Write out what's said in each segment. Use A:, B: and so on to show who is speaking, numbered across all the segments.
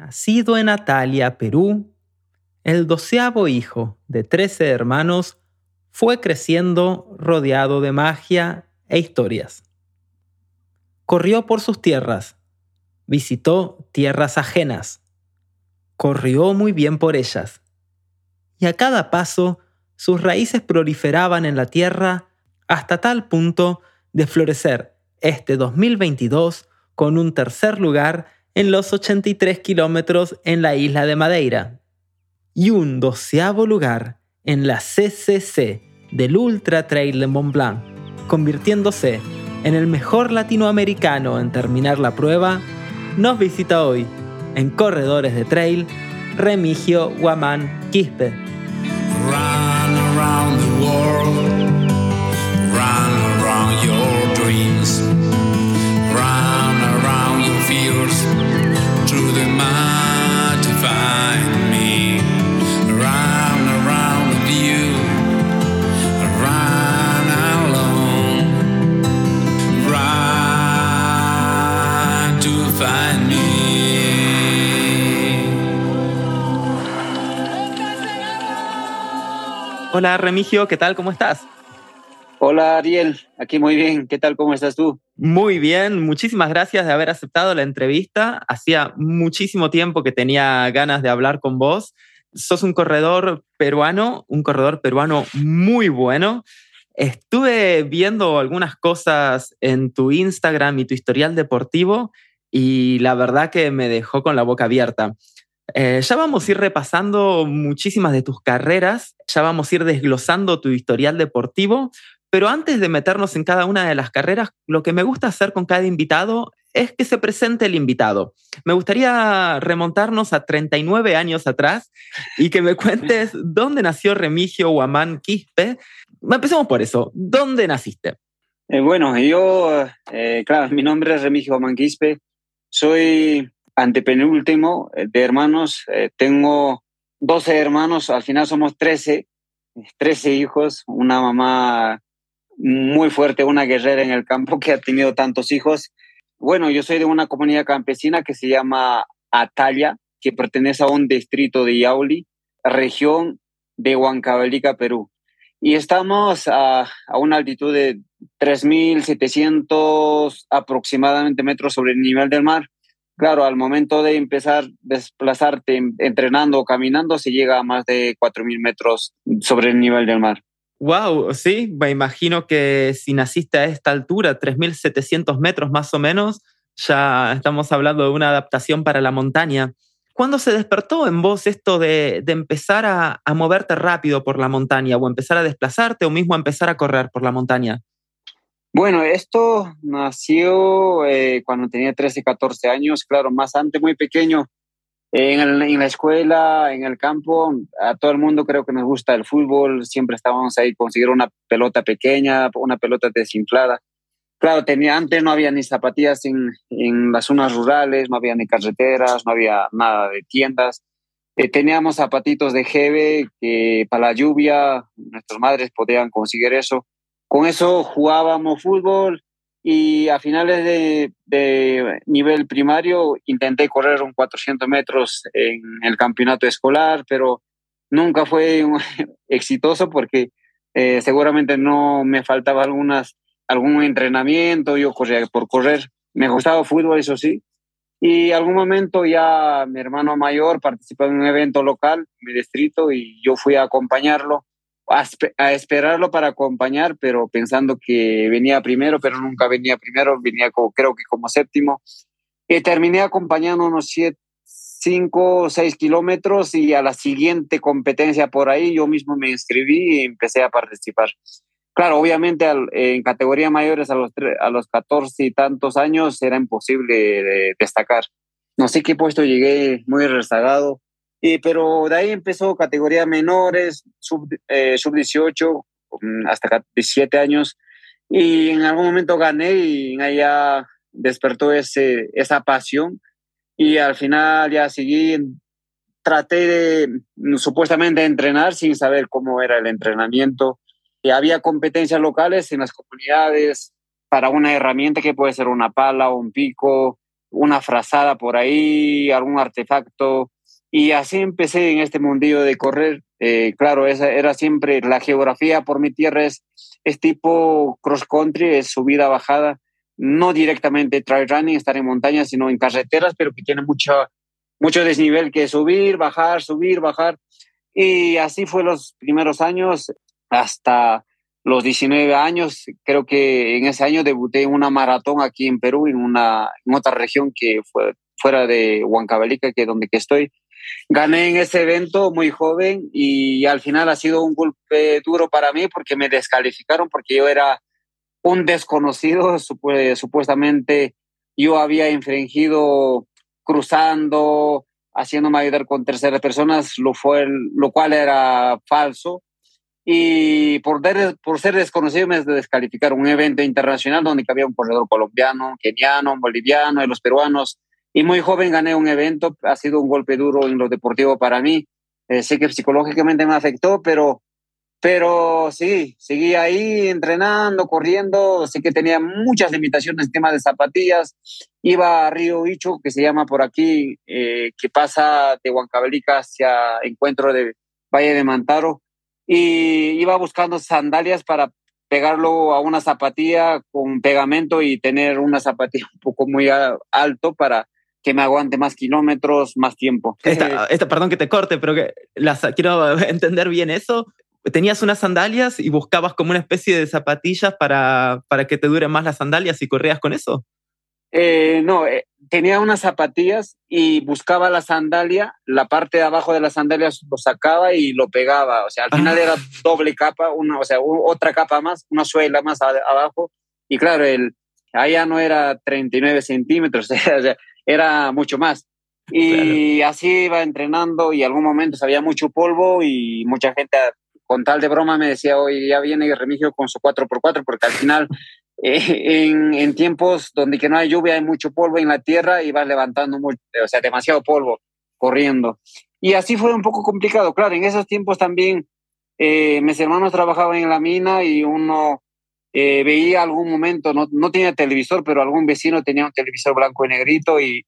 A: Nacido en Atalia, Perú, el doceavo hijo de trece hermanos fue creciendo rodeado de magia e historias. Corrió por sus tierras, visitó tierras ajenas, corrió muy bien por ellas, y a cada paso sus raíces proliferaban en la tierra hasta tal punto de florecer este 2022 con un tercer lugar en los 83 kilómetros en la isla de Madeira y un doceavo lugar en la CCC del Ultra Trail de Mont Blanc, convirtiéndose en el mejor latinoamericano en terminar la prueba, nos visita hoy, en Corredores de Trail, Remigio Guamán Quispe. Hola Remigio, ¿qué tal? ¿Cómo estás?
B: Hola Ariel, aquí muy bien. ¿Qué tal? ¿Cómo estás tú?
A: Muy bien, muchísimas gracias de haber aceptado la entrevista. Hacía muchísimo tiempo que tenía ganas de hablar con vos. Sos un corredor peruano, un corredor peruano muy bueno. Estuve viendo algunas cosas en tu Instagram y tu historial deportivo y la verdad que me dejó con la boca abierta. Eh, ya vamos a ir repasando muchísimas de tus carreras, ya vamos a ir desglosando tu historial deportivo, pero antes de meternos en cada una de las carreras, lo que me gusta hacer con cada invitado es que se presente el invitado. Me gustaría remontarnos a 39 años atrás y que me cuentes dónde nació Remigio Guamán Quispe. Empecemos por eso. ¿Dónde naciste?
B: Eh, bueno, yo, eh, claro, mi nombre es Remigio Guamán Quispe. Soy antepenúltimo eh, de hermanos. Eh, tengo 12 hermanos, al final somos 13, 13 hijos, una mamá muy fuerte, una guerrera en el campo que ha tenido tantos hijos. Bueno, yo soy de una comunidad campesina que se llama Atalla, que pertenece a un distrito de Yauli, región de Huancavelica, Perú. Y estamos a, a una altitud de 3.700 aproximadamente metros sobre el nivel del mar claro, al momento de empezar desplazarte entrenando o caminando, se llega a más de 4.000 metros sobre el nivel del mar.
A: Wow, sí, me imagino que si naciste a esta altura, 3.700 metros más o menos, ya estamos hablando de una adaptación para la montaña. ¿Cuándo se despertó en vos esto de, empezar a, a, moverte rápido por la montaña o empezar a desplazarte o mismo a empezar a correr por la montaña?
B: Bueno, esto nació eh, cuando tenía 13, 14 años, claro, más antes, muy pequeño. En, la escuela, en el campo, a todo el mundo creo que nos gusta el fútbol, siempre estábamos ahí conseguir una pelota pequeña, una pelota desinflada. Claro, tenía, antes no había ni zapatillas en, en las zonas rurales, no había ni carreteras, no había nada de tiendas. Eh, teníamos zapatitos de jeve que para la lluvia nuestras madres podían conseguir eso con eso jugábamos fútbol y a finales de, nivel primario intenté correr un 400 metros en el campeonato escolar, pero nunca fue exitoso porque eh, seguramente no me faltaba algunas, algún entrenamiento, yo corría por correr. Me gustaba fútbol, eso sí. Y algún momento ya mi hermano mayor participó en un evento local, en mi distrito, y yo fui a acompañarlo a, esperarlo para acompañar, pero pensando que venía primero, pero nunca venía primero, venía como, creo que como séptimo. Y terminé acompañando unos siete, cinco o seis kilómetros y a la siguiente competencia por ahí yo mismo me inscribí y empecé a participar. Claro, obviamente en categoría mayores a los, a los 14 y tantos años era imposible destacar. No sé qué puesto llegué muy rezagado, pero de ahí empezó categoría menores, sub, eh, sub 18, mm, hasta 17 años. Y en algún momento gané y allá despertó ese, esa pasión. Y al final ya seguí, traté de mm, supuestamente entrenar sin saber cómo era el entrenamiento. Y había competencias locales en las comunidades para una herramienta que puede ser una pala un pico, una frazada por ahí, algún artefacto. Y así empecé en este mundillo de correr. Eh, claro, esa era siempre la geografía por mi tierra es, es tipo cross country, es subida, bajada, no directamente trail running, estar en montañas, sino en carreteras, pero que tiene mucho, mucho desnivel que subir, bajar, subir, bajar. Y así fue los primeros años hasta los 19 años. Creo que en ese año debuté en una maratón aquí en Perú, en, una, en otra región que fue fuera de Huancavelica, que es donde que estoy. Gané en ese evento muy joven y al final ha sido un golpe duro para mí porque me descalificaron porque yo era un desconocido, supuestamente yo había infringido cruzando, haciéndome ayudar con terceras personas, lo, fue, lo cual era falso. Y por, por ser desconocido me descalificaron un evento internacional donde había un corredor colombiano, keniano, boliviano y los peruanos. Y muy joven gané un evento, ha sido un golpe duro en lo deportivo para mí. Eh, sé que psicológicamente me afectó, pero, pero sí, seguí ahí entrenando, corriendo. Sé que tenía muchas limitaciones en tema de zapatillas. Iba a Río Bicho, que se llama por aquí, eh, que pasa de Huancavelica hacia Encuentro de Valle de Mantaro y iba buscando sandalias para pegarlo a una zapatilla con pegamento y tener una zapatilla un poco muy alto para que me aguante más kilómetros, más tiempo.
A: Esta, esta perdón que te corte, pero que las, quiero entender bien eso. ¿Tenías unas sandalias y buscabas como una especie de zapatillas para, para que te duren más las sandalias y corrías con eso?
B: Eh, no, eh, tenía unas zapatillas y buscaba la sandalia, la parte de abajo de las sandalias lo sacaba y lo pegaba. O sea, al final era ah. doble capa, una, o sea, otra capa más, una suela más abajo. Y claro, el, allá no era 39 centímetros, era mucho más. Y así iba entrenando y algún momento había mucho polvo y mucha gente con tal de broma me decía, oye, ya viene Remigio con su 4x4 porque al final eh, en, en, tiempos donde que no hay lluvia, hay mucho polvo en la tierra y vas levantando mucho, o sea, demasiado polvo corriendo. Y así fue un poco complicado. Claro, en esos tiempos también eh, mis hermanos trabajaban en la mina y uno eh, veía algún momento, no, no tenía televisor, pero algún vecino tenía un televisor blanco y negrito y,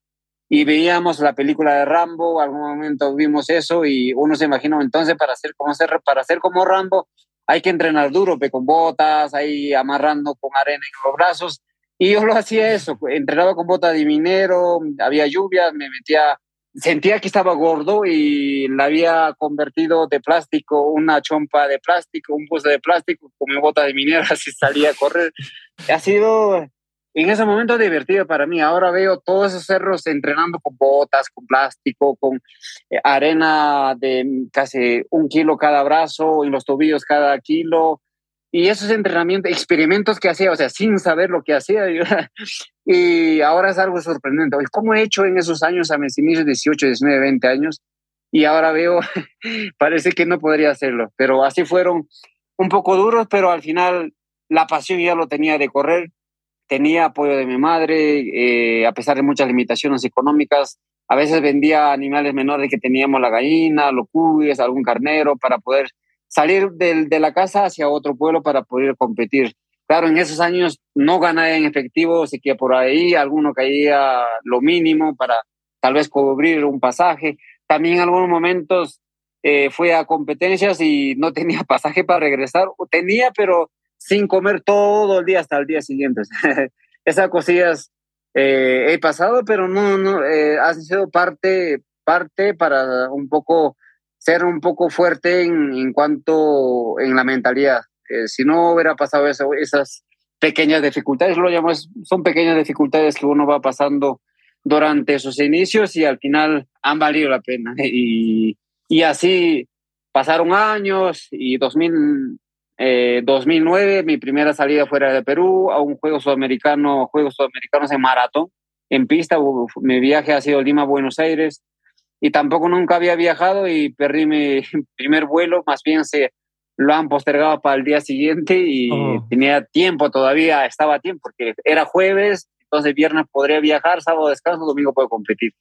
B: y veíamos la película de Rambo, algún momento vimos eso y uno se imaginó entonces para hacer como, hacer, para hacer como Rambo hay que entrenar duro, con botas, ahí amarrando con arena en los brazos. Y yo lo hacía eso, entrenaba con botas de minero, había lluvia, me metía, sentía que estaba gordo y la había convertido de plástico, una chompa de plástico, un buzo de plástico, con mi bota de minero, así salía a correr. Ha sido en ese momento divertido para mí. Ahora veo todos esos cerros entrenando con botas, con plástico, con eh, arena de casi un kilo cada brazo, y los tobillos cada kilo. Y esos entrenamientos, experimentos que hacía, o sea, sin saber lo que hacía. y ahora es algo sorprendente. ¿Cómo he hecho en esos años, a mis 18, 19, 20 años? Y ahora veo, parece que no podría hacerlo. Pero así fueron un poco duros, pero al final la pasión ya lo tenía de correr tenía apoyo de mi madre, eh, a pesar de muchas limitaciones económicas. A veces vendía animales menores que teníamos, la gallina, los cuyes, algún carnero, para poder salir de, de la casa hacia otro pueblo para poder competir. Claro, en esos años no ganaba en efectivo, así que por ahí alguno caía lo mínimo para tal vez cubrir un pasaje. También en algunos momentos eh, fui a competencias y no tenía pasaje para regresar. Tenía, pero sin comer todo el día hasta el día siguiente. Esas cosillas eh, he pasado, pero no, no, eh, sido parte, parte para un poco ser un poco fuerte en, cuanto en la mentalidad. Eh, si no hubiera pasado esas pequeñas dificultades, lo llamo, son pequeñas dificultades que uno va pasando durante sus inicios y al final han valido la pena. Y, así pasaron años y 2000, 2009, eh, mi primera salida fuera de Perú a un juego sudamericano, Juegos Sudamericanos en maratón, en pista. Mi viaje ha sido Lima-Buenos Aires y tampoco nunca había viajado y perdí mi primer vuelo, más bien se lo han postergado para el día siguiente y oh. tenía tiempo todavía, estaba a tiempo porque era jueves, entonces viernes podría viajar, sábado descanso, domingo puedo competir.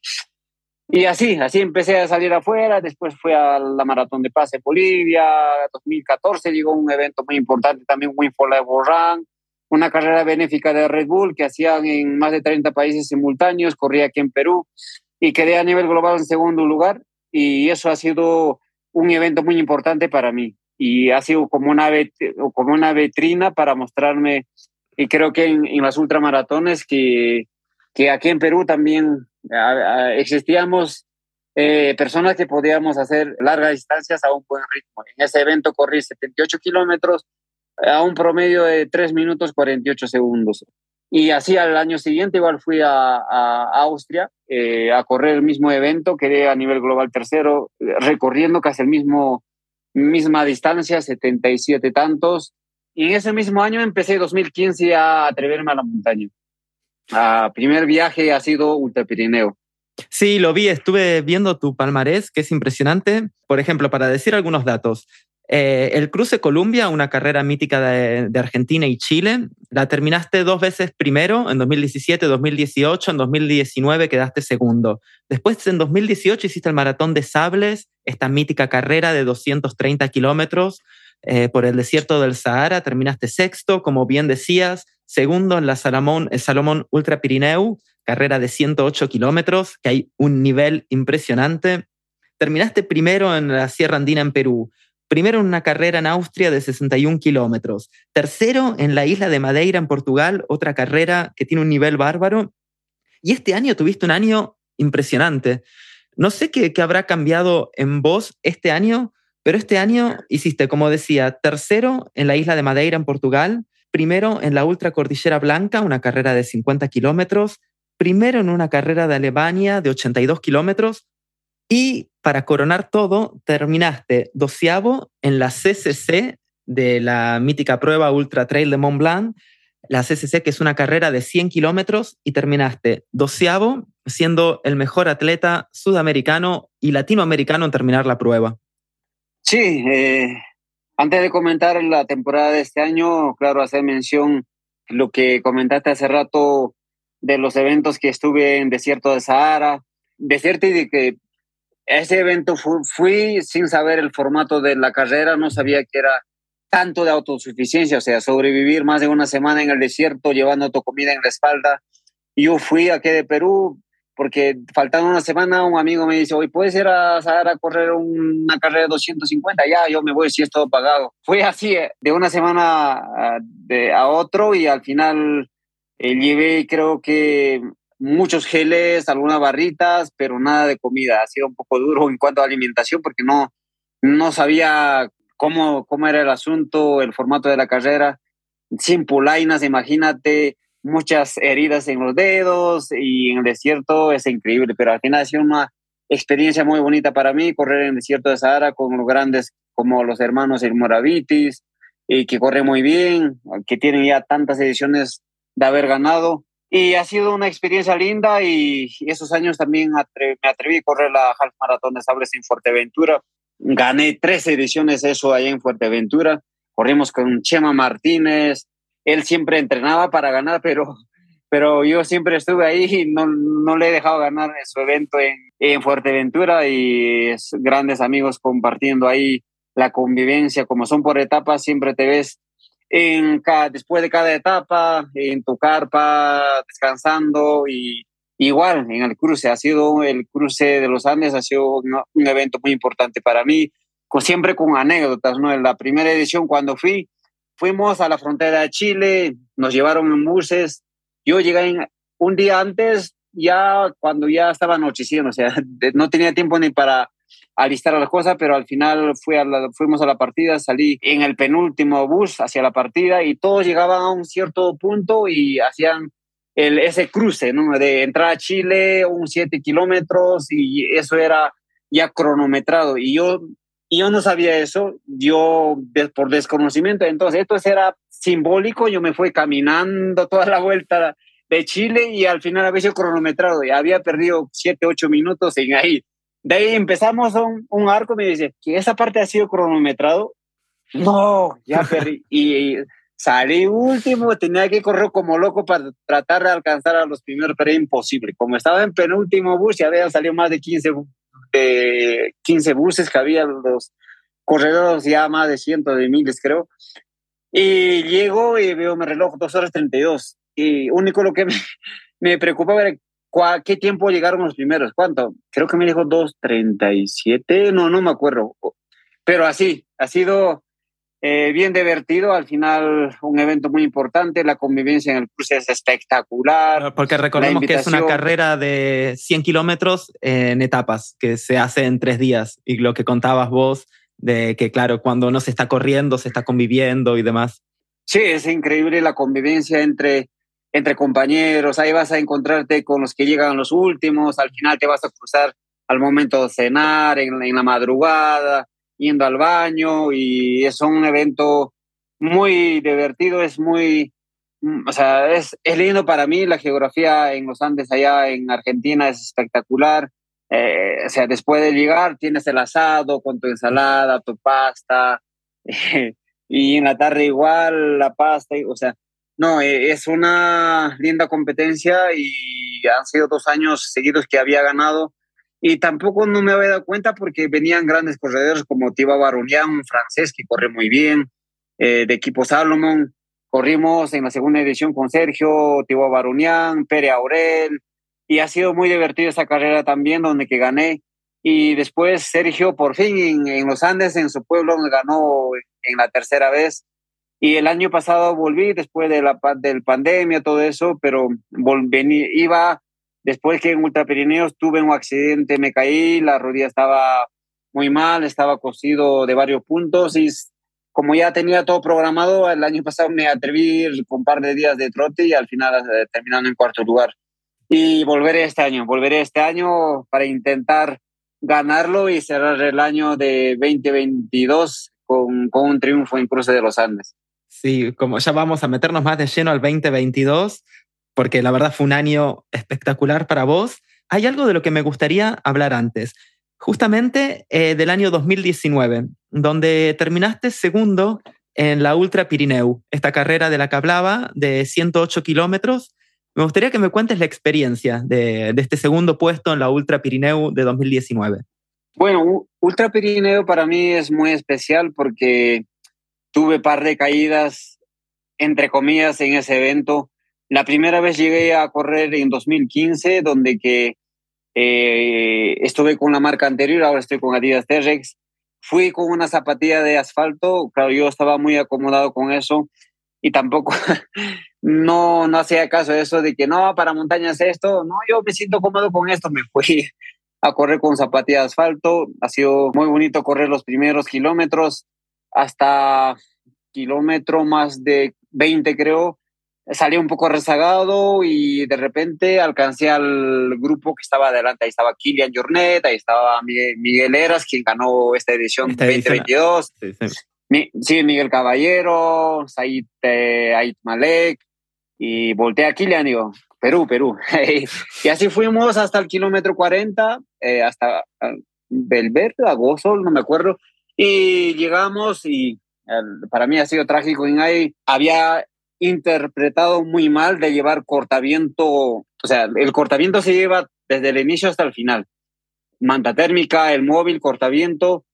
B: Y así, así empecé a salir afuera, después fui a la Maratón de Paz en Bolivia, 2014 llegó un evento muy importante también, Winfola de Borrán, una carrera benéfica de Red Bull que hacían en más de 30 países simultáneos, corría aquí en Perú y quedé a nivel global en segundo lugar y eso ha sido un evento muy importante para mí y ha sido como una, como una vitrina para mostrarme y creo que en, las ultramaratones que, que aquí en Perú también existíamos eh, personas que podíamos hacer largas distancias a un buen ritmo. En ese evento corrí 78 kilómetros a un promedio de 3 minutos 48 segundos. Y así al año siguiente igual fui a, Austria eh, a correr el mismo evento, quedé a nivel global tercero, recorriendo casi el mismo, misma distancia, 77 tantos. Y en ese mismo año empecé 2015 a atreverme a la montaña. El primer viaje ha sido Ultra Pirineo.
A: Sí, lo vi, estuve viendo tu palmarés, que es impresionante. Por ejemplo, para decir algunos datos, eh, el Cruce Columbia, una carrera mítica de, Argentina y Chile, la terminaste dos veces primero, en 2017, 2018, en 2019 quedaste segundo. Después, en 2018, hiciste el Maratón de Sables, esta mítica carrera de 230 kilómetros eh, por el desierto del Sahara, terminaste sexto, como bien decías, segundo en la Salomón, el Ultra Pirineu, carrera de 108 kilómetros, que hay un nivel impresionante. Terminaste primero en la Sierra Andina en Perú, Primero en una carrera en Austria de 61 kilómetros. Tercero en la isla de Madeira en Portugal, otra carrera que tiene un nivel bárbaro. Y este año tuviste un año impresionante. No sé qué, habrá cambiado en vos este año, pero este año hiciste, como decía, tercero en la isla de Madeira en Portugal, primero en la Ultra Cordillera Blanca, una carrera de 50 kilómetros, primero en una carrera de Alemania de 82 kilómetros, y para coronar todo, terminaste doceavo en la CCC de la mítica prueba Ultra Trail de Mont Blanc, la CCC que es una carrera de 100 kilómetros y terminaste doceavo siendo el mejor atleta sudamericano y latinoamericano en terminar la prueba.
B: Sí, eh, antes de comentar la temporada de este año, claro, hacer mención lo que comentaste hace rato de los eventos que estuve en Desierto de Sahara, decirte de que ese evento fui, sin saber el formato de la carrera, no sabía que era tanto de autosuficiencia, o sea, sobrevivir más de una semana en el desierto llevando tu comida en la espalda. Yo fui aquí de Perú porque faltando una semana un amigo me dice, hoy puedes ir a a correr una carrera de 250, ya, yo me voy si es todo pagado. Fue así, eh, de una semana a, de, a otro y al final eh, llevé creo que muchos geles, algunas barritas, pero nada de comida. Ha sido un poco duro en cuanto a alimentación porque no, no sabía cómo, cómo era el asunto, el formato de la carrera. Sin pulainas, imagínate, muchas heridas en los dedos y en el desierto es increíble, pero al final ha sido una experiencia muy bonita para mí correr en el desierto de Sahara con los grandes como los hermanos El Moravitis, y que corre muy bien, que tienen ya tantas ediciones de haber ganado y ha sido una experiencia linda y esos años también me atreví a correr la Half Maratón de Sables en Fuerteventura. Gané tres ediciones eso allá en Fuerteventura. Corrimos con Chema Martínez. Él siempre entrenaba para ganar, pero, pero yo siempre estuve ahí y no, no le he dejado ganar su evento en, en Fuerteventura y es grandes amigos compartiendo ahí la convivencia. Como son por etapas, siempre te ves después de cada etapa, en tu carpa, descansando y igual en el cruce. Ha sido el cruce de los Andes, ha sido un, evento muy importante para mí, con, siempre con anécdotas. ¿no? En la primera edición, cuando fui, fuimos a la frontera de Chile, nos llevaron en buses. Yo llegué un día antes, ya cuando ya estaba anocheciendo, o sea, no tenía tiempo ni para alistar las cosas, pero al final fui a fuimos a la partida, salí en el penúltimo bus hacia la partida y todos llegaban a un cierto punto y hacían el, ese cruce, ¿no? De entrar a Chile, un 7 kilómetros y eso era ya cronometrado. Y yo, yo no sabía eso, yo por desconocimiento, entonces esto era simbólico, yo me fui caminando toda la vuelta de Chile y al final había sido cronometrado y había perdido 7, 8 minutos en ahí. De ahí empezamos un, un arco, me dice, que esa parte ha sido cronometrado. No, ya perdí. y, salí último, tenía que correr como loco para tratar de alcanzar a los primeros, pero imposible. Como estaba en penúltimo bus, ya habían salido más de 15, de 15 buses que había los corredores, ya más de cientos de miles, creo. Y llego y veo mi reloj, 2 horas 32. Y único lo que me, me preocupa era qué tiempo llegaron los primeros. ¿Cuánto? Creo que me dijo 2.37. No, no me acuerdo. Pero así, ha sido eh, bien divertido, al final un evento muy importante, la convivencia en el cruce es espectacular.
A: Porque recordemos que es una carrera de 100 kilómetros en etapas, que se hace en tres días, y lo que contabas vos, de que claro, cuando uno se está corriendo, se está conviviendo y demás.
B: Sí, es increíble la convivencia entre, entre compañeros, ahí vas a encontrarte con los que llegan los últimos, al final te vas a cruzar al momento de cenar, en, la madrugada, yendo al baño y es un evento muy divertido, es muy, mm, o sea, es, es lindo para mí, la geografía en los Andes allá en Argentina es espectacular. Eh, o sea, después de llegar tienes el asado con tu ensalada, tu pasta, y en la tarde igual la pasta, o sea, no, eh, es una linda competencia y han sido dos años seguidos que había ganado y tampoco no me había dado cuenta porque venían grandes corredores como Tiba Baronian, un francés que corre muy bien, eh, de equipo Salomón. Corrimos en la segunda edición con Sergio, Tiba Baronian, Pere Aurel, y ha sido muy divertido esa carrera también, donde que gané. Y después Sergio, por fin, en, los Andes, en su pueblo, ganó en la tercera vez. Y el año pasado volví después de la del pandemia, todo eso, pero volví, iba Después que en Ultra Pirineos tuve un accidente, me caí, la rodilla estaba muy mal, estaba cosido de varios puntos y como ya tenía todo programado, el año pasado me atreví con un par de días de trote y al final eh, terminando en cuarto lugar. Y volveré este año, volveré este año para intentar ganarlo y cerrar el año de 2022 con, con un triunfo en Cruce de los Andes.
A: Sí, como ya vamos a meternos más de lleno al 2022, porque la verdad fue un año espectacular para vos. Hay algo de lo que me gustaría hablar antes, justamente eh, del año 2019, donde terminaste segundo en la Ultra Pirineu, esta carrera de la que hablaba de 108 kilómetros. Me gustaría que me cuentes la experiencia de, de este segundo puesto en la Ultra Pirineu de 2019.
B: Bueno, Ultra Pirineo para mí es muy especial porque tuve par de caídas, entre comillas, en ese evento. La primera vez llegué a correr en 2015, donde que eh, estuve con la marca anterior, ahora estoy con Adidas T-Rex. Fui con una zapatilla de asfalto, claro, yo estaba muy acomodado con eso y tampoco no, no hacía caso de eso de que no, para montañas esto, no, yo me siento cómodo con esto, me fui a correr con zapatilla de asfalto, ha sido muy bonito correr los primeros kilómetros, hasta kilómetro más de 20 creo, salí un poco rezagado y de repente alcancé al grupo que estaba adelante. Ahí estaba Kilian Jornet, ahí estaba Miguel, Eras, quien ganó esta edición 2022. Sí, Miguel Caballero, Said eh, Malek. Y volteé a Kilian y digo, Perú, Perú. y así fuimos hasta el kilómetro 40, eh, hasta Belverde, Agosol, no me acuerdo. Y llegamos y para mí ha sido trágico. Ahí había interpretado muy mal de llevar cortaviento, o sea, el cortaviento se lleva desde el inicio hasta el final. Manta térmica, el móvil, cortaviento,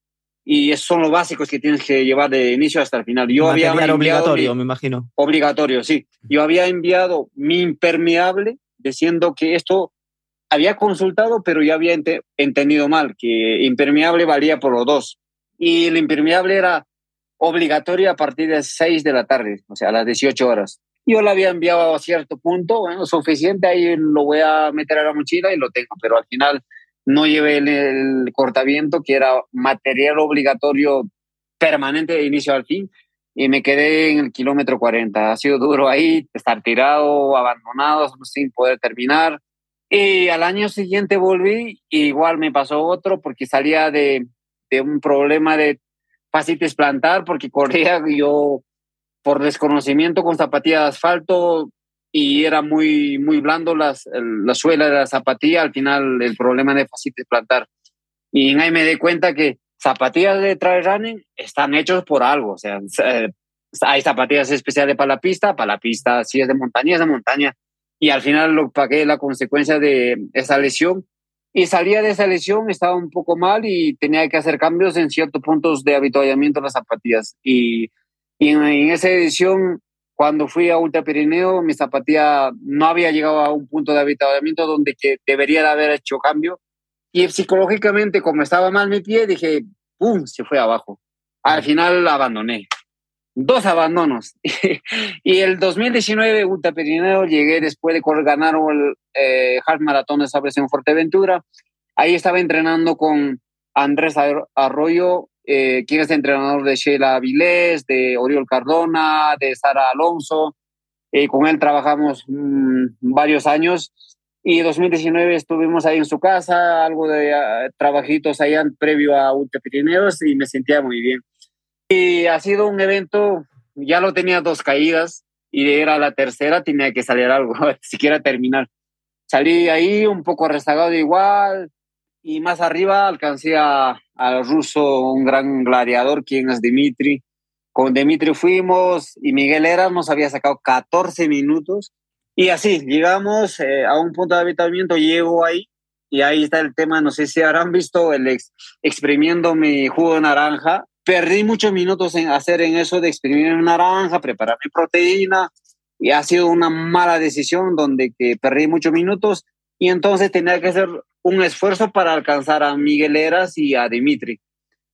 B: y esos son los básicos que tienes que llevar de inicio hasta el final.
A: Yo había obligatorio, me imagino.
B: Obligatorio, sí. Yo había enviado mi impermeable diciendo que esto había consultado, pero ya había entendido mal, que impermeable valía por los dos. Y el impermeable era obligatoria a partir de 6 de la tarde, o sea, a las 18 horas. Yo la había enviado a cierto punto, bueno, suficiente, ahí lo voy a meter a la mochila y lo tengo, pero al final no llevé el, cortaviento, que era material obligatorio permanente de inicio al fin, y me quedé en el kilómetro 40. Ha sido duro ahí, estar tirado, abandonado, sin poder terminar. Y al año siguiente volví, y igual me pasó otro porque salía de, de un problema de fácil plantar porque corría yo por desconocimiento con zapatillas de asfalto y era muy, muy blando las, la suela de la zapatilla, al final el problema de fácil plantar. Y ahí me di cuenta que zapatillas de trail running están hechos por algo, o sea, eh, hay zapatillas especiales para la pista, para la pista si es de montaña, es de montaña. Y al final lo pagué la consecuencia de esa lesión y salía de esa lesión, estaba un poco mal y tenía que hacer cambios en ciertos puntos de habituallamiento de las zapatillas. Y Y en, esa edición, cuando fui a Ultra Pirineo, mi zapatilla no había llegado a un punto de habitamiento donde que debería de haber hecho cambio. Y psicológicamente, como estaba mal mi pie, dije, ¡pum!, se fue abajo. Al final abandoné. Dos abandonos. y el 2019, Ultra Pirineo, llegué después de ganar el eh, Half Maratón de Sabres en Fuerteventura. Ahí estaba entrenando con Andrés Arroyo eh, quien es entrenador de Sheila Avilés, de Oriol Cardona, de Sara Alonso. Eh, con él trabajamos mm, varios años y 2019 estuvimos ahí en su casa, algo de uh, trabajitos allá previo a Ultra Pirineos y me sentía muy bien. Y ha sido un evento, ya lo tenía dos caídas y era la tercera, tenía que salir algo, siquiera terminar. Salí ahí un poco rezagado igual, y más arriba alcancé al ruso, un gran gladiador, quien es Dimitri. Con Dimitri fuimos y Miguel Eras nos había sacado 14 minutos. Y así, llegamos eh, a un punto de habitamiento, llego ahí y ahí está el tema, no sé si habrán visto el exprimiendo mi jugo naranja. Perdí muchos minutos en hacer en eso de exprimir naranja, preparar mi proteína y ha sido una mala decisión donde que perdí muchos minutos y entonces tenía que hacer un esfuerzo para alcanzar a Miguel Eras y a Dimitri.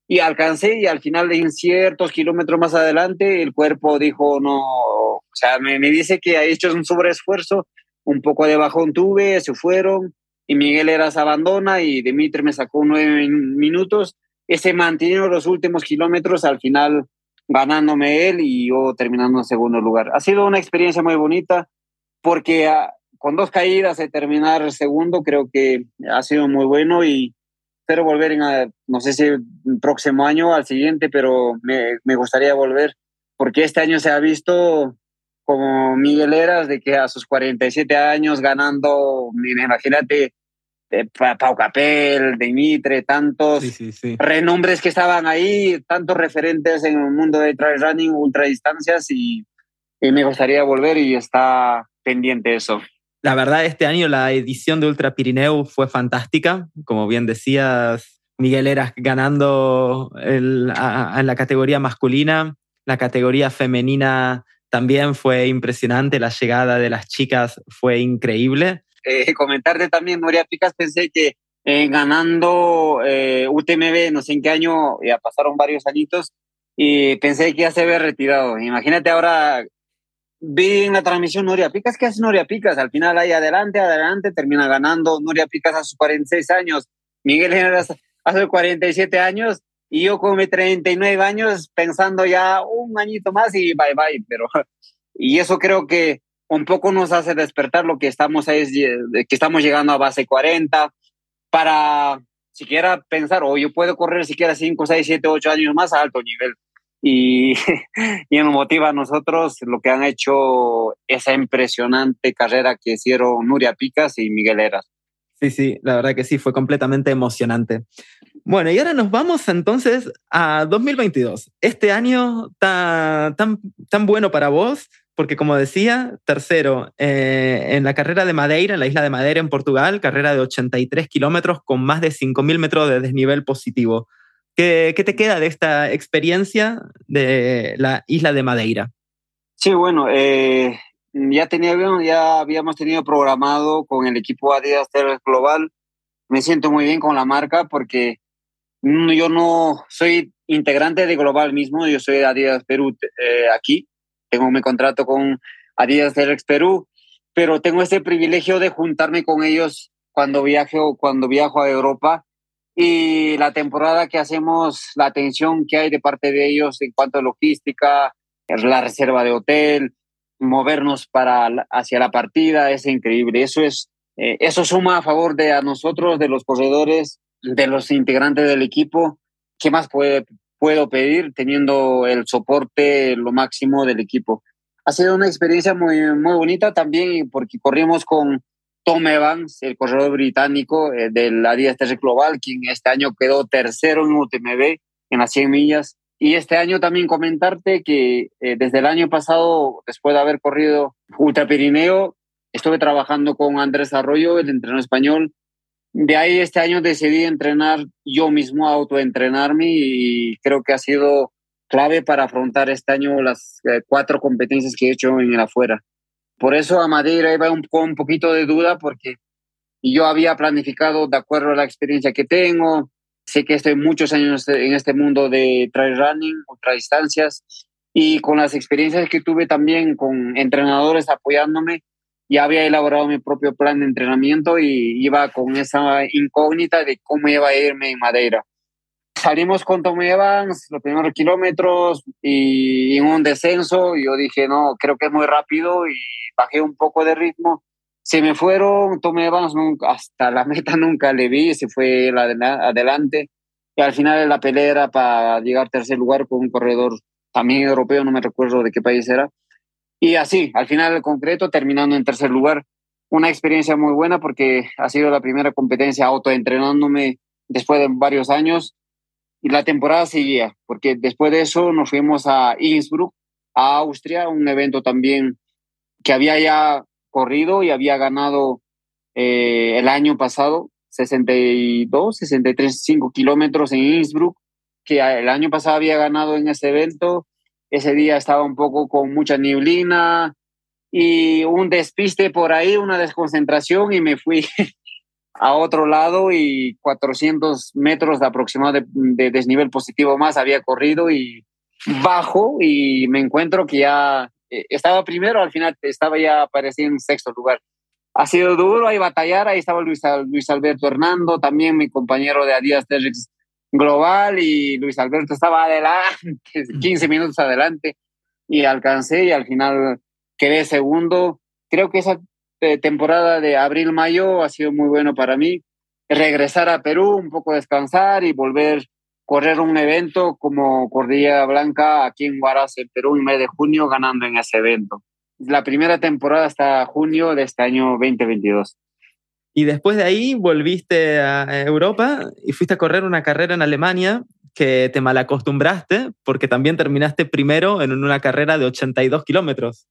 B: Y alcancé y al final, en ciertos kilómetros más adelante, el cuerpo dijo, no, o sea, me, me dice que ha hecho un sobreesfuerzo, un poco de bajón tuve, se fueron, y Miguel Eras abandona y Dimitri me sacó nueve minutos. Ese mantiene los últimos kilómetros, al final ganándome él y yo terminando en segundo lugar. Ha sido una experiencia muy bonita porque ah, con dos caídas de terminar segundo, creo que ha sido muy bueno y espero volver en, no sé si el próximo año, al siguiente, pero me, me gustaría volver, porque este año se ha visto como Miguel Eras, de que a sus 47 años ganando, imagínate, eh, Pau Capel, Dimitre, tantos renombres que estaban ahí, tantos referentes en el mundo de trail running, ultradistancias y, y me gustaría volver y está pendiente eso.
A: La verdad, este año la edición de Ultra Pirineu fue fantástica. Como bien decías, Miguel Eras ganando en la categoría masculina. La categoría femenina también fue impresionante. La llegada de las chicas fue increíble.
B: Eh, comentarte también, María Picas, pensé que eh, ganando eh, UTMB, no sé en qué año, ya pasaron varios añitos, y pensé que ya se había retirado. Imagínate ahora vi en la transmisión Nuria Picas, ¿qué hace Nuria Picas? Al final ahí adelante, adelante, termina ganando Nuria Picas a sus 46 años, Miguel General hace 47 años y yo con mis 39 años pensando ya un añito más y bye bye, pero y eso creo que un poco nos hace despertar lo que estamos ahí, que estamos llegando a base 40 para siquiera pensar, o yo puedo correr siquiera 5, 6, 7, 8 años más a alto nivel y, y nos motiva a nosotros lo que han hecho esa impresionante carrera que hicieron Nuria Picas y Miguel Eras.
A: Sí, sí, la verdad que sí, fue completamente emocionante. Bueno, y ahora nos vamos entonces a 2022. Este año tan, tan, tan bueno para vos, porque como decía, tercero eh, en la carrera de Madeira, en la isla de Madeira, en Portugal, carrera de 83 kilómetros con más de 5.000 metros de desnivel positivo. ¿Qué, te queda de esta experiencia de la isla de Madeira?
B: Sí, bueno, eh, ya, tenía, ya habíamos tenido programado con el equipo Adidas Terres Global. Me siento muy bien con la marca porque yo no soy integrante de Global mismo, yo soy de Adidas Perú eh, aquí. Tengo mi contrato con Adidas Telex Perú, pero tengo ese privilegio de juntarme con ellos cuando viajo, cuando viajo a Europa y la temporada que hacemos, la atención que hay de parte de ellos en cuanto a logística, la reserva de hotel, movernos para hacia la partida, es increíble. Eso es eh, eso suma a favor de a nosotros, de los corredores, de los integrantes del equipo. ¿Qué más puede, puedo pedir teniendo el soporte lo máximo del equipo? Ha sido una experiencia muy, muy bonita también porque corrimos con Tom Evans, el corredor británico de la Adidas Global, quien este año quedó tercero en UTMB en las 100 millas. Y este año también comentarte que eh, desde el año pasado, después de haber corrido Ultra Pirineo, estuve trabajando con Andrés Arroyo, el entrenador español. De ahí este año decidí entrenar yo mismo, autoentrenarme y creo que ha sido clave para afrontar este año las eh, cuatro competencias que he hecho en el afuera. Por eso a Madeira iba un, con un poquito de duda porque yo había planificado de acuerdo a la experiencia que tengo. Sé que estoy muchos años en este mundo de trail running, distancias y con las experiencias que tuve también con entrenadores apoyándome, ya había elaborado mi propio plan de entrenamiento y iba con esa incógnita de cómo iba a irme en Madeira. Salimos con Tommy Evans los primeros kilómetros y en un descenso yo dije, no, creo que es muy rápido y bajé un poco de ritmo. Se me fueron, Tommy Evans nunca, hasta la meta nunca le vi, se fue adelante. Y al final la pelea era para llegar tercer lugar con un corredor también europeo, no me recuerdo de qué país era. Y así, al final del concreto, terminando en tercer lugar. Una experiencia muy buena porque ha sido la primera competencia autoentrenándome después de varios años y la temporada seguía, porque después de eso nos fuimos a Innsbruck, a Austria, un evento también que había ya corrido y había ganado eh, el año pasado 62, 63, 5 kilómetros en Innsbruck, que el año pasado había ganado en ese evento. Ese día estaba un poco con mucha neblina y un despiste por ahí, una desconcentración y me fui a otro lado y 400 metros de aproximado de, desnivel positivo más había corrido y bajo y me encuentro que ya eh, estaba primero, al final estaba ya apareciendo en sexto lugar. Ha sido duro, hay batallar, ahí estaba Luis, Luis Alberto Hernando, también mi compañero de Adidas Terrex Global y Luis Alberto estaba adelante, 15 minutos adelante y alcancé y al final quedé segundo. Creo que esa temporada de abril-mayo ha sido muy bueno para mí. Regresar a Perú, un poco descansar y volver a correr un evento como Cordillera Blanca aquí en Huaraz, en Perú, en mes de junio, ganando en ese evento. La primera temporada hasta junio de este año 2022.
A: Y después de ahí volviste a Europa y fuiste a correr una carrera en Alemania que te malacostumbraste porque también terminaste primero en una carrera de 82 kilómetros.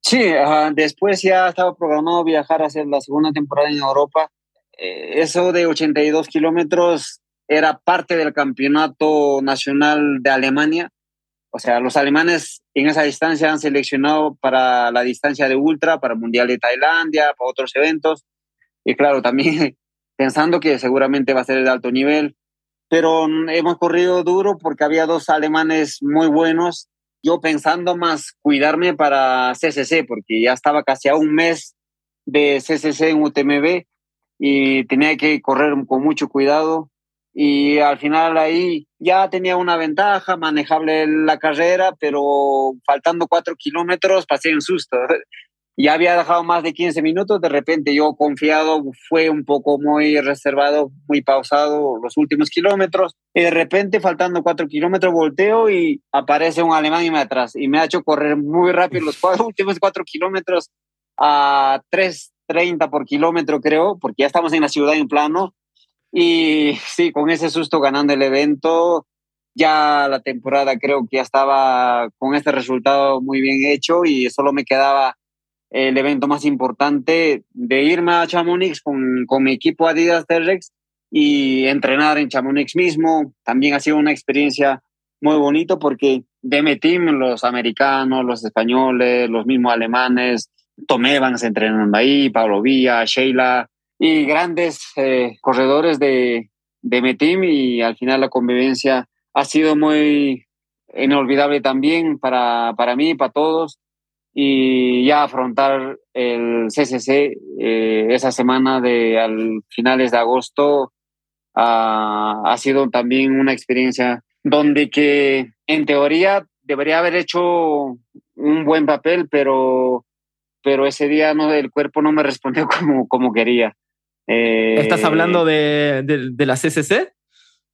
B: Sí, después ya estaba programado viajar a hacer la segunda temporada en Europa. Eh, eso de 82 kilómetros era parte del campeonato nacional de Alemania. O sea, los alemanes en esa distancia han seleccionado para la distancia de ultra, para el Mundial de Tailandia, para otros eventos. Y claro, también pensando que seguramente va a ser de alto nivel. Pero hemos corrido duro porque había dos alemanes muy buenos yo pensando más cuidarme para CCC, porque ya estaba casi a un mes de CCC en UTMB y tenía que correr con mucho cuidado. Y al final ahí ya tenía una ventaja, manejable la carrera, pero faltando cuatro kilómetros pasé un susto. ya había dejado más de 15 minutos, de repente yo confiado, fue un poco muy reservado, muy pausado los últimos kilómetros, y de repente faltando 4 kilómetros volteo y aparece un alemán y me atrás, y me ha hecho correr muy rápido los cuatro, últimos 4 kilómetros a 3.30 por kilómetro creo, porque ya estamos en la ciudad en plano, y sí, con ese susto ganando el evento, ya la temporada creo que ya estaba con este resultado muy bien hecho y solo me quedaba el evento más importante de irme a Chamonix con, con mi equipo Adidas T-Rex y entrenar en Chamonix mismo. También ha sido una experiencia muy bonito porque de mi team, los americanos, los españoles, los mismos alemanes, Tom Evans entrenando ahí, Pablo Villa, Sheila y grandes eh, corredores de, de mi team y al final la convivencia ha sido muy inolvidable también para, para mí, para todos y ya afrontar el CCC eh, esa semana de al finales de agosto ah, ha sido también una experiencia donde que en teoría debería haber hecho un buen papel, pero, pero ese día no, el cuerpo no me respondió como, como quería.
A: ¿Estás hablando eh, de, de la CCC?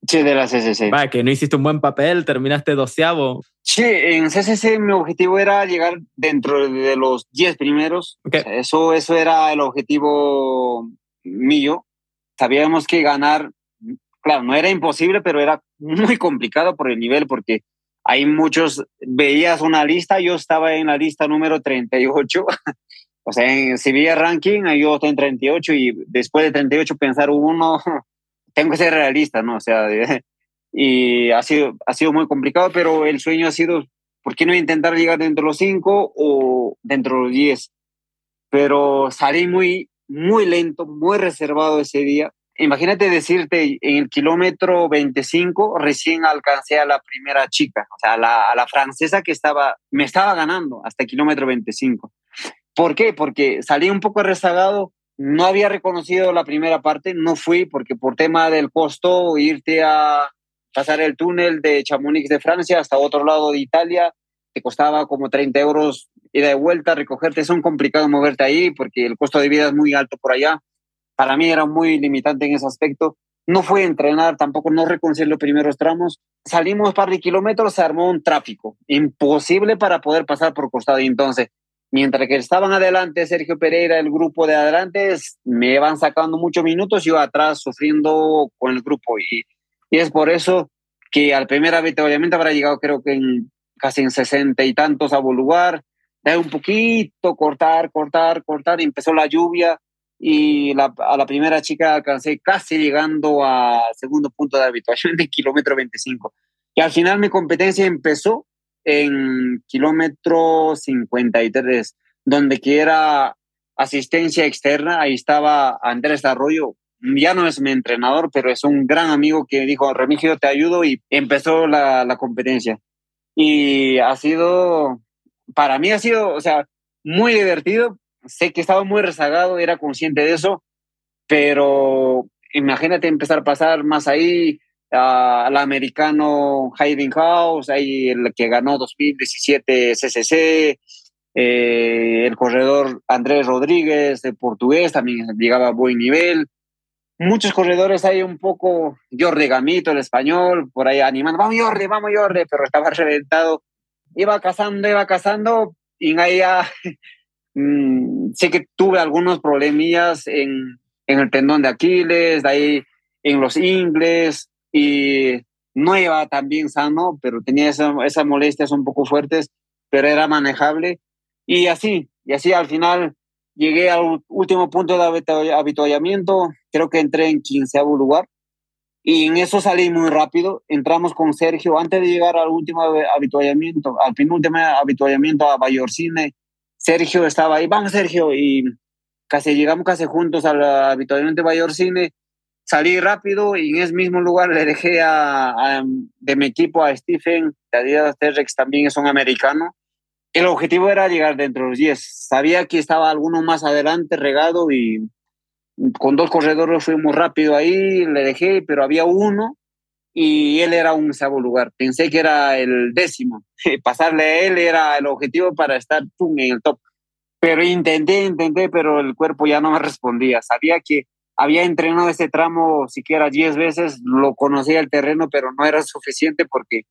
B: Sí, de la CCC.
A: Va, que no hiciste un buen papel, terminaste doceavo.
B: Sí, en CCC mi objetivo era llegar dentro de los 10 primeros. eso, eso era el objetivo mío. Sabíamos que ganar, claro, no era imposible, pero era muy complicado por el nivel, porque hay muchos, veías una lista, yo estaba en la lista número 38. o sea, si veía ranking, yo estoy en 38 y después de 38 pensar uno tengo que ser realista, ¿no? O sea, y ha sido, ha sido muy complicado, pero el sueño ha sido, ¿por qué no intentar llegar dentro de los cinco o dentro de los diez? Pero salí muy, muy lento, muy reservado ese día. Imagínate decirte, en el kilómetro 25 recién alcancé a la primera chica, o sea, a la, a la francesa que estaba, me estaba ganando hasta el kilómetro 25. ¿Por qué? Porque salí un poco rezagado, no había reconocido la primera parte, no fui porque por tema del costo, irte a, pasar el túnel de Chamonix de Francia hasta otro lado de Italia, te costaba como 30 euros ida de vuelta, recogerte, es un complicado moverte ahí porque el costo de vida es muy alto por allá. Para mí era muy limitante en ese aspecto. No fui entrenar, tampoco no reconocí los primeros tramos. Salimos un par de kilómetros, se armó un tráfico imposible para poder pasar por costado. Y entonces, mientras que estaban adelante Sergio Pereira, el grupo de adelante, me iban sacando muchos minutos, yo atrás sufriendo con el grupo. Y y es por eso que al primer avituallamiento habrá llegado creo que en, casi en sesenta y tantos a lugar, de un poquito, cortar, cortar, cortar, y empezó la lluvia y la, a la primera chica alcancé casi llegando al segundo punto de habituación de kilómetro 25. Y al final mi competencia empezó en kilómetro 53, donde que era asistencia externa, ahí estaba Andrés Arroyo, ya no es mi entrenador, pero es un gran amigo que dijo, Remigio, te ayudo y empezó la, la competencia. Y ha sido, para mí ha sido, o sea, muy divertido. Sé que estaba muy rezagado, era consciente de eso, pero imagínate empezar a pasar más ahí al americano Hayden House, ahí el que ganó 2017 CCC, eh, el corredor Andrés Rodríguez, de portugués, también llegaba a buen nivel muchos corredores hay un poco, Jordi Gamito, el español, por ahí animando, vamos Jordi, vamos Jordi, pero estaba reventado. Iba cazando, iba cazando, y ahí ya mm, sé que tuve algunos problemillas en, en el tendón de Aquiles, de ahí en los ingles, y no iba tan bien sano, pero tenía esas molestias un poco fuertes, pero era manejable. Y así, y así al final Llegué al último punto de habituallamiento, creo que entré en quinceavo lugar y en eso salí muy rápido. Entramos con Sergio antes de llegar al último habituallamiento, al penúltimo habituallamiento a Bayorcine. Sergio estaba ahí, vamos Sergio, y casi llegamos casi juntos al habituallamiento de Bayorcine. Salí rápido y en ese mismo lugar le dejé a, de mi equipo a Stephen, de Adidas T-Rex también es un americano el objetivo era llegar dentro de los 10. Sabía que estaba alguno más adelante regado y con dos corredores fuimos rápido ahí, le dejé, pero había uno y él era un sabo lugar. Pensé que era el décimo. Pasarle a él era el objetivo para estar en el top. Pero intenté, intenté, pero el cuerpo ya no me respondía. Sabía que había entrenado ese tramo siquiera 10 veces, lo conocía el terreno, pero no era suficiente porque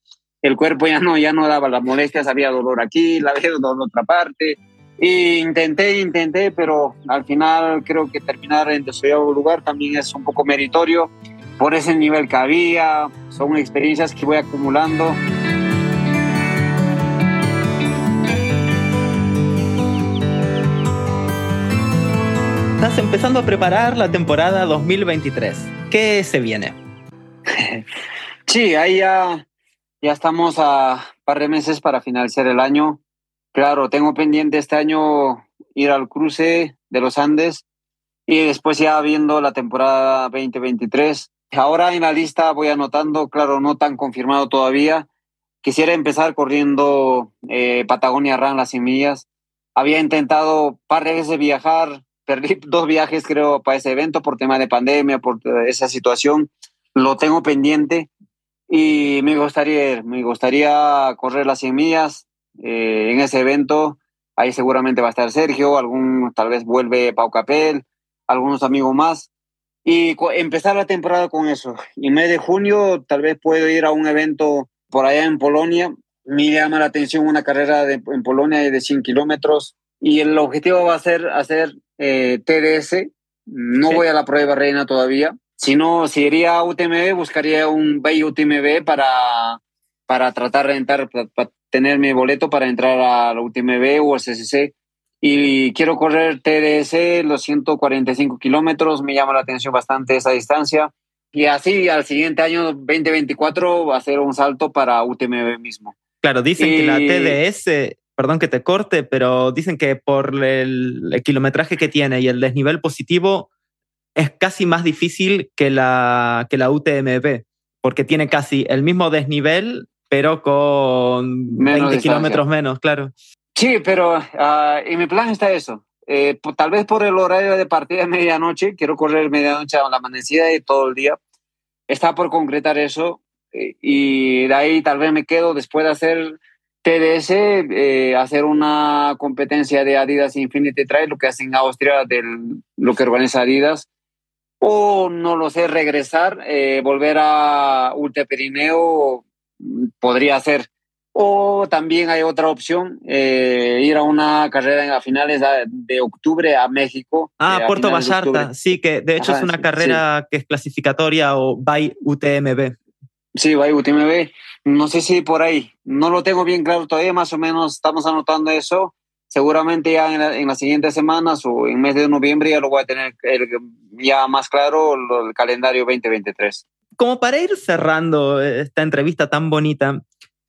B: el cuerpo ya no, ya no daba las molestias, había dolor aquí, la había dolor en otra parte. Y intenté, intenté, pero al final creo que terminar en desollado lugar también es un poco meritorio por ese nivel que había, son experiencias que voy acumulando.
A: Estás empezando a preparar la temporada 2023. ¿Qué se viene?
B: sí, ahí ya ya estamos a par de meses para finalizar el año. Claro, tengo pendiente este año ir al cruce de los Andes y después ya viendo la temporada 2023. Ahora en la lista voy anotando, claro, no tan confirmado todavía. Quisiera empezar corriendo eh, Patagonia Run las semillas. Había intentado un par de veces viajar, perdí dos viajes creo para ese evento por tema de pandemia, por esa situación. Lo tengo pendiente y me gustaría me gustaría correr las 100 millas eh, en ese evento. Ahí seguramente va a estar Sergio, algún, tal vez vuelve Pau Capel, algunos amigos más. Y empezar la temporada con eso. Y en mes de junio tal vez puedo ir a un evento por allá en Polonia. Me llama la atención una carrera en Polonia de 100 kilómetros. Y el objetivo va a ser hacer eh, TDS. No voy a la prueba reina todavía, si no, si iría a UTMB, buscaría un BAY UTMB para, para tratar de entrar, para, tener mi boleto para entrar a la UTMB o SSC. Y quiero correr TDS los 145 kilómetros, me llama la atención bastante esa distancia. y así al siguiente año 2024 va a ser un salto para UTMB mismo.
A: Claro, dicen que la TDS, perdón que te corte, pero dicen que por el, kilometraje que tiene y el desnivel positivo es casi más difícil que la, que la UTMB, porque tiene casi el mismo desnivel, pero con 20 kilómetros menos, claro.
B: Sí, pero uh, en mi plan está eso. Eh, tal vez por el horario de partida de medianoche, quiero correr medianoche a la amanecida y todo el día. Está por concretar eso eh, y de ahí tal vez me quedo después de hacer TDS, eh, hacer una competencia de Adidas Infinity Trail, lo que hacen en Austria, del, lo que organiza Adidas. O no lo sé, regresar, volver a Ultra Pirineo, podría ser o también hay otra opción, eh, ir a una carrera a finales de octubre a México.
A: Ah, eh, Puerto Vallarta, sí, que de hecho es una carrera que es clasificatoria o by UTMB.
B: Sí, by UTMB. No sé si por ahí, no lo tengo bien claro todavía, más o menos estamos anotando eso. Seguramente ya en, las siguientes semanas o en mes de noviembre ya lo voy a tener ya más claro el calendario 2023.
A: Como para ir cerrando esta entrevista tan bonita,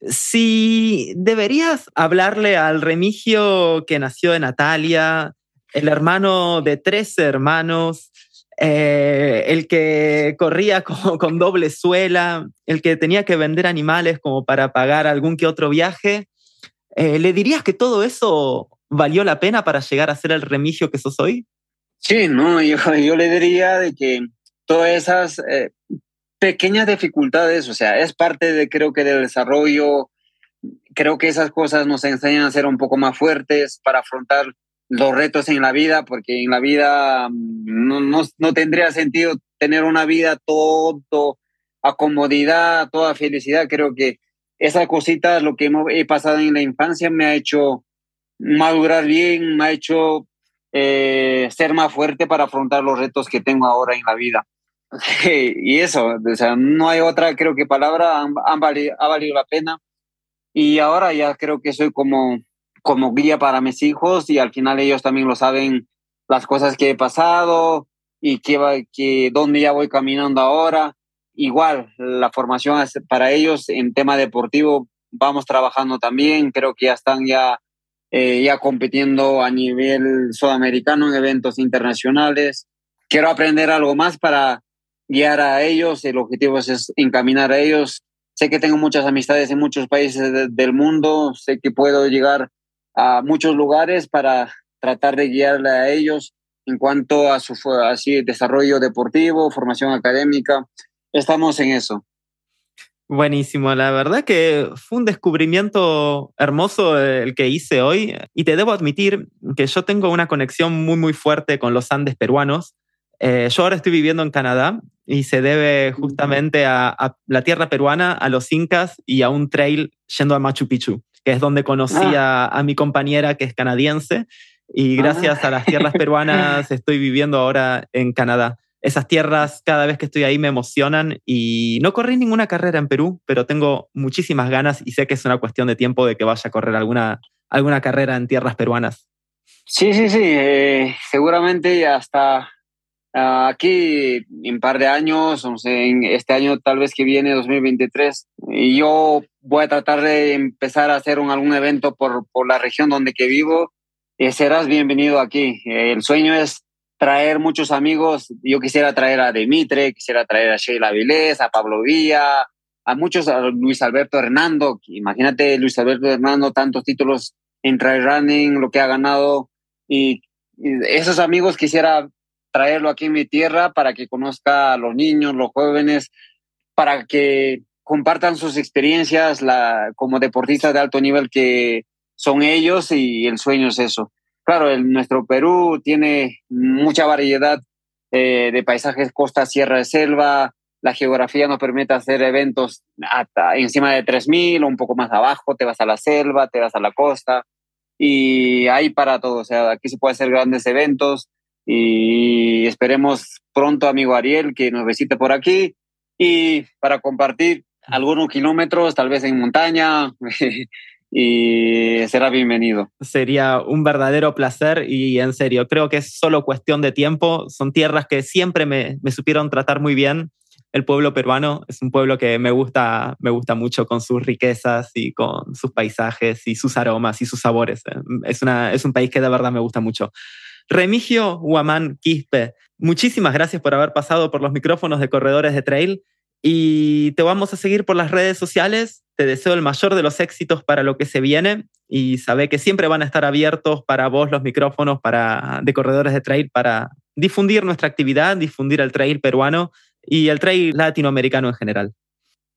A: si deberías hablarle al Remigio que nació de Natalia, el hermano de tres hermanos, eh, el que corría con, doble suela, el que tenía que vender animales como para pagar algún que otro viaje, eh, ¿le dirías que todo eso valió la pena para llegar a ser el Remigio que sos hoy?
B: Sí, no, yo, yo le diría de que todas esas eh, pequeñas dificultades, o sea, es parte de, creo que del desarrollo, creo que esas cosas nos enseñan a ser un poco más fuertes para afrontar los retos en la vida, porque en la vida mm, no, no, tendría sentido tener una vida todo a comodidad, toda felicidad. Creo que esas cositas, lo que he pasado en la infancia, me ha hecho madurar bien, me ha hecho eh, ser más fuerte para afrontar los retos que tengo ahora en la vida. y eso, o sea, no hay otra, creo que palabra, han, valido, ha valido la pena. Y ahora ya creo que soy como, como guía para mis hijos y al final ellos también lo saben las cosas que he pasado y que, que dónde ya voy caminando ahora. Igual, la formación para ellos en tema deportivo vamos trabajando también, creo que ya están ya, eh, ya compitiendo a nivel sudamericano en eventos internacionales. Quiero aprender algo más para guiar a ellos, el objetivo es encaminar a ellos. Sé que tengo muchas amistades en muchos países del mundo, sé que puedo llegar a muchos lugares para tratar de guiarle a ellos en cuanto a su así, desarrollo deportivo, formación académica. Estamos en eso.
A: Buenísimo, la verdad que fue un descubrimiento hermoso el que hice hoy y te debo admitir que yo tengo una conexión muy muy fuerte con los Andes peruanos. Eh, yo ahora estoy viviendo en Canadá y se debe justamente a, la tierra peruana, a los incas y a un trail yendo a Machu Picchu, que es donde conocí ah. a, mi compañera que es canadiense y gracias a las tierras peruanas estoy viviendo ahora en Canadá. Esas tierras cada vez que estoy ahí me emocionan y no corrí ninguna carrera en Perú, pero tengo muchísimas ganas y sé que es una cuestión de tiempo de que vaya a correr alguna, alguna carrera en tierras peruanas.
B: Sí, sí, sí, eh, seguramente hasta Ah, aquí en un par de años, o sea, en este año tal vez que viene, 2023, y yo voy a tratar de empezar a hacer un, algún evento por, por la región donde que vivo, y serás bienvenido aquí. El sueño es traer muchos amigos. Yo quisiera traer a Demitre, quisiera traer a Sheila Vilés, a Pablo Villa, a muchos, a Luis Alberto Hernando. Imagínate Luis Alberto Hernando, tantos títulos en trail running, lo que ha ganado. Y, y esos amigos quisiera traerlo aquí en mi tierra para que conozca a los niños, los jóvenes, para que compartan sus experiencias la, como deportistas de alto nivel que son ellos y el sueño es eso. Claro, el, nuestro Perú tiene mucha variedad eh, de paisajes, costa, sierra, selva. La geografía nos permite hacer eventos hasta encima de 3.000 o un poco más abajo. Te vas a la selva, te vas a la costa y hay para todo. O sea, aquí se puede hacer grandes eventos y esperemos pronto, amigo Ariel, que nos visite por aquí y para compartir algunos kilómetros, tal vez en montaña, y será bienvenido.
A: Sería un verdadero placer y en serio, creo que es solo cuestión de tiempo. Son tierras que siempre me, me supieron tratar muy bien. el pueblo peruano es un pueblo que me gusta, me gusta mucho con sus riquezas y con sus paisajes y sus aromas y sus sabores. Es, una, es un país que de verdad me gusta mucho. Remigio Huamán Quispe, muchísimas gracias por haber pasado por los micrófonos de Corredores de Trail y te vamos a seguir por las redes sociales. Te deseo el mayor de los éxitos para lo que se viene y sabe que siempre van a estar abiertos para vos los micrófonos para, de Corredores de Trail para difundir nuestra actividad, difundir el trail peruano y el trail latinoamericano en general.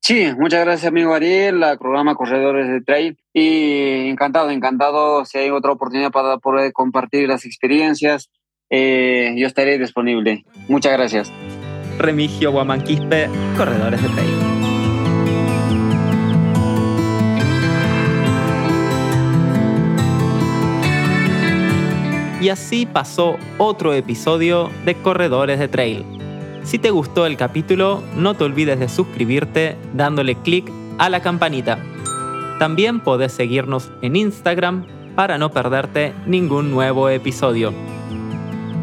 B: Sí, muchas gracias amigo Ariel, al programa Corredores de Trail y encantado, encantado si hay otra oportunidad para poder compartir las experiencias, eh, yo estaré disponible. Muchas gracias.
A: Remigio Guamanquispe, Corredores de Trail. Y así pasó otro episodio de Corredores de Trail si te gustó el capítulo, no te olvides de suscribirte dándole clic a la campanita. También podés seguirnos en Instagram para no perderte ningún nuevo episodio.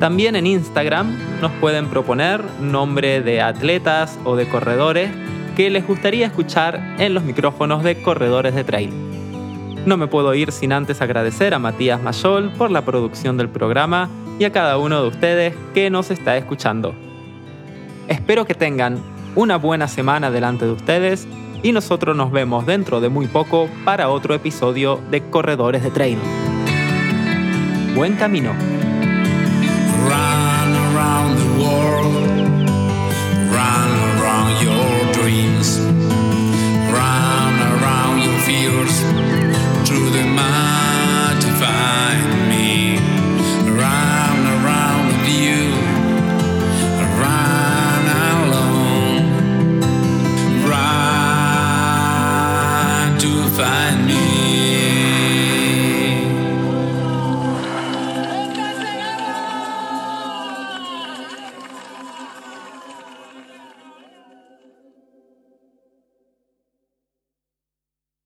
A: También en Instagram nos pueden proponer nombre de atletas o de corredores que les gustaría escuchar en los micrófonos de corredores de trail. No me puedo ir sin antes agradecer a Matías Mayol por la producción del programa y a cada uno de ustedes que nos está escuchando. Espero que tengan una buena semana delante de ustedes y nosotros nos vemos dentro de muy poco para otro episodio de Corredores de Trail. Buen camino.